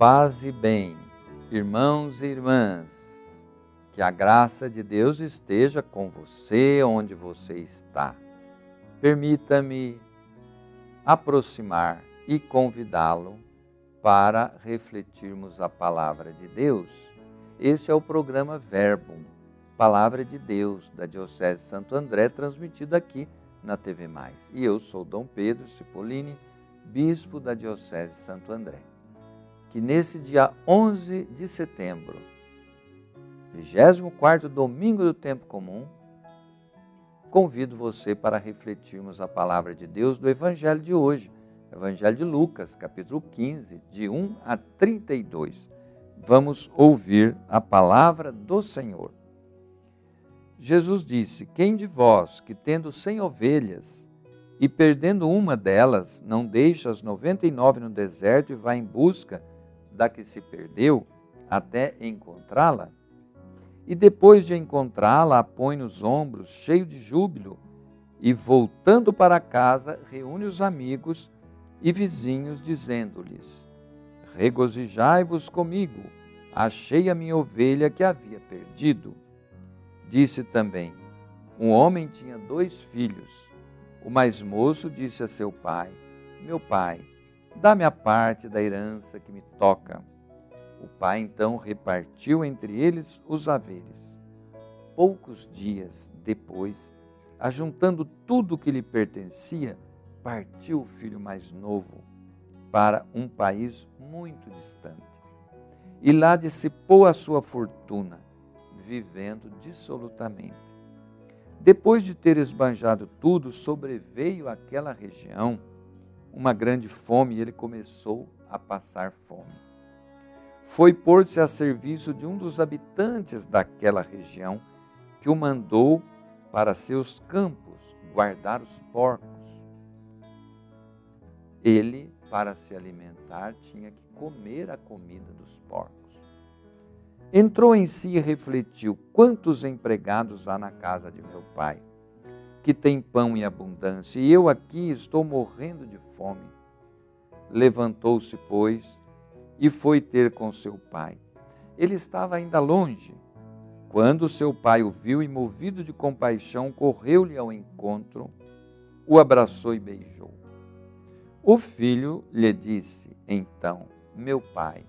Paz e bem, irmãos e irmãs, que a graça de Deus esteja com você onde você está. Permita-me aproximar e convidá-lo para refletirmos a palavra de Deus. Este é o programa Verbo, Palavra de Deus, da Diocese de Santo André, transmitido aqui na TV Mais. E eu sou Dom Pedro Cipollini, bispo da Diocese de Santo André que nesse dia 11 de setembro, 24 domingo do tempo comum, convido você para refletirmos a palavra de Deus do evangelho de hoje, Evangelho de Lucas, capítulo 15, de 1 a 32. Vamos ouvir a palavra do Senhor. Jesus disse: Quem de vós que tendo cem ovelhas e perdendo uma delas, não deixa as noventa e nove no deserto e vai em busca da que se perdeu até encontrá-la? E depois de encontrá-la, a põe nos ombros, cheio de júbilo, e voltando para casa, reúne os amigos e vizinhos, dizendo-lhes: Regozijai-vos comigo, achei a minha ovelha que havia perdido. Disse também: Um homem tinha dois filhos. O mais moço disse a seu pai: Meu pai, Dá-me a parte da herança que me toca. O pai então repartiu entre eles os haveres. Poucos dias depois, ajuntando tudo o que lhe pertencia, partiu o filho mais novo para um país muito distante. E lá dissipou a sua fortuna, vivendo dissolutamente. Depois de ter esbanjado tudo, sobreveio àquela região uma grande fome e ele começou a passar fome. Foi pôr-se a serviço de um dos habitantes daquela região que o mandou para seus campos guardar os porcos. Ele, para se alimentar, tinha que comer a comida dos porcos. Entrou em si e refletiu: quantos empregados há na casa de meu pai? Que tem pão em abundância, e eu aqui estou morrendo de fome. Levantou-se, pois, e foi ter com seu pai. Ele estava ainda longe. Quando seu pai o viu e, movido de compaixão, correu-lhe ao encontro, o abraçou e beijou. O filho lhe disse, então, meu pai,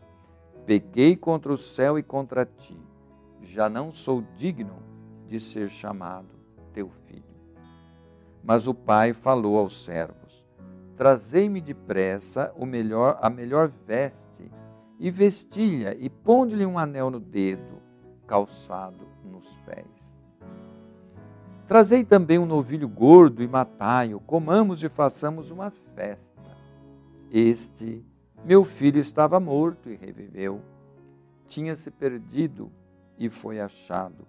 pequei contra o céu e contra ti, já não sou digno de ser chamado teu filho. Mas o pai falou aos servos: Trazei-me depressa o melhor, a melhor veste, e vestilha, e ponde-lhe um anel no dedo, calçado nos pés. Trazei também um novilho gordo e matai-o, comamos e façamos uma festa. Este, meu filho, estava morto e reviveu. Tinha-se perdido e foi achado,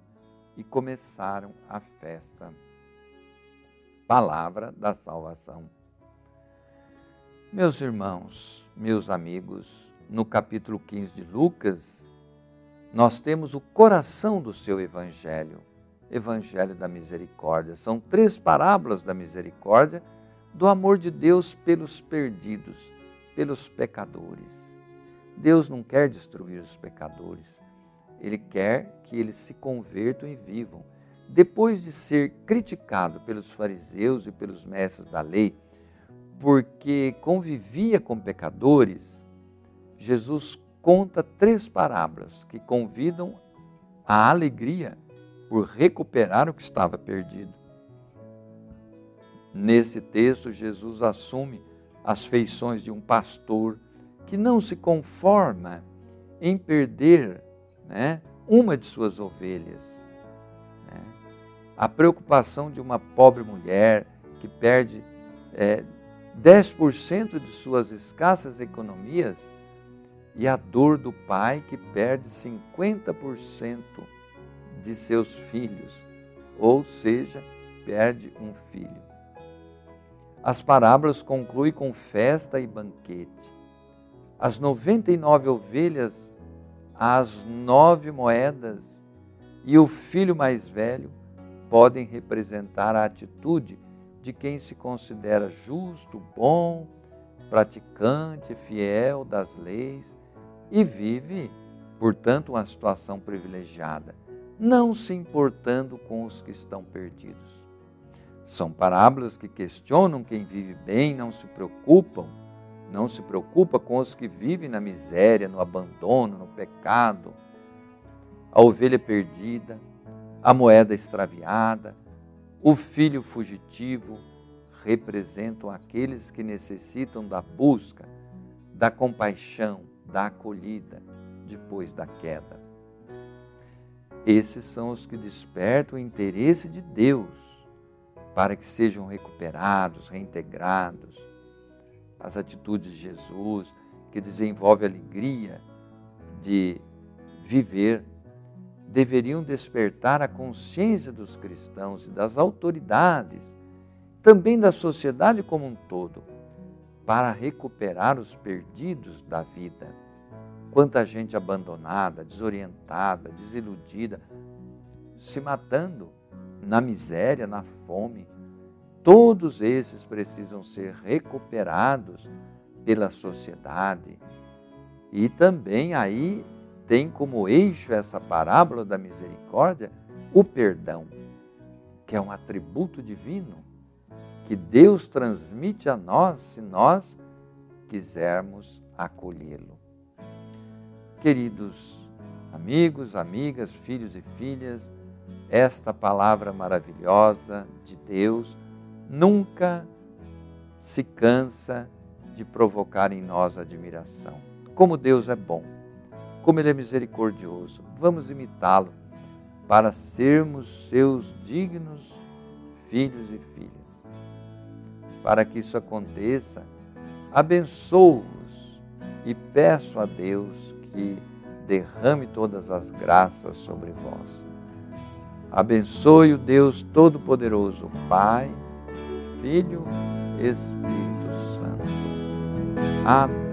e começaram a festa palavra da salvação. Meus irmãos, meus amigos, no capítulo 15 de Lucas, nós temos o coração do seu evangelho, evangelho da misericórdia. São três parábolas da misericórdia, do amor de Deus pelos perdidos, pelos pecadores. Deus não quer destruir os pecadores, Ele quer que eles se convertam e vivam depois de ser criticado pelos fariseus e pelos mestres da lei, porque convivia com pecadores, Jesus conta três parábolas que convidam à alegria por recuperar o que estava perdido. Nesse texto, Jesus assume as feições de um pastor que não se conforma em perder né, uma de suas ovelhas a preocupação de uma pobre mulher que perde é, 10% de suas escassas economias e a dor do pai que perde 50% de seus filhos, ou seja, perde um filho. As parábolas concluem com festa e banquete. As 99 ovelhas, as nove moedas e o filho mais velho podem representar a atitude de quem se considera justo, bom, praticante, fiel das leis e vive, portanto, uma situação privilegiada, não se importando com os que estão perdidos. São parábolas que questionam quem vive bem, não se preocupam, não se preocupa com os que vivem na miséria, no abandono, no pecado, a ovelha perdida, a moeda extraviada, o filho fugitivo, representam aqueles que necessitam da busca, da compaixão, da acolhida depois da queda. Esses são os que despertam o interesse de Deus para que sejam recuperados, reintegrados. As atitudes de Jesus, que desenvolve a alegria de viver, deveriam despertar a consciência dos cristãos e das autoridades, também da sociedade como um todo, para recuperar os perdidos da vida. Quanta gente abandonada, desorientada, desiludida, se matando na miséria, na fome. Todos esses precisam ser recuperados pela sociedade. E também aí tem como eixo essa parábola da misericórdia o perdão, que é um atributo divino que Deus transmite a nós se nós quisermos acolhê-lo. Queridos amigos, amigas, filhos e filhas, esta palavra maravilhosa de Deus nunca se cansa de provocar em nós admiração. Como Deus é bom, como Ele é misericordioso. Vamos imitá-lo para sermos seus dignos filhos e filhas. Para que isso aconteça, abençoo-vos e peço a Deus que derrame todas as graças sobre vós Abençoe o Deus Todo-Poderoso, Pai, Filho, Espírito Santo. Amém.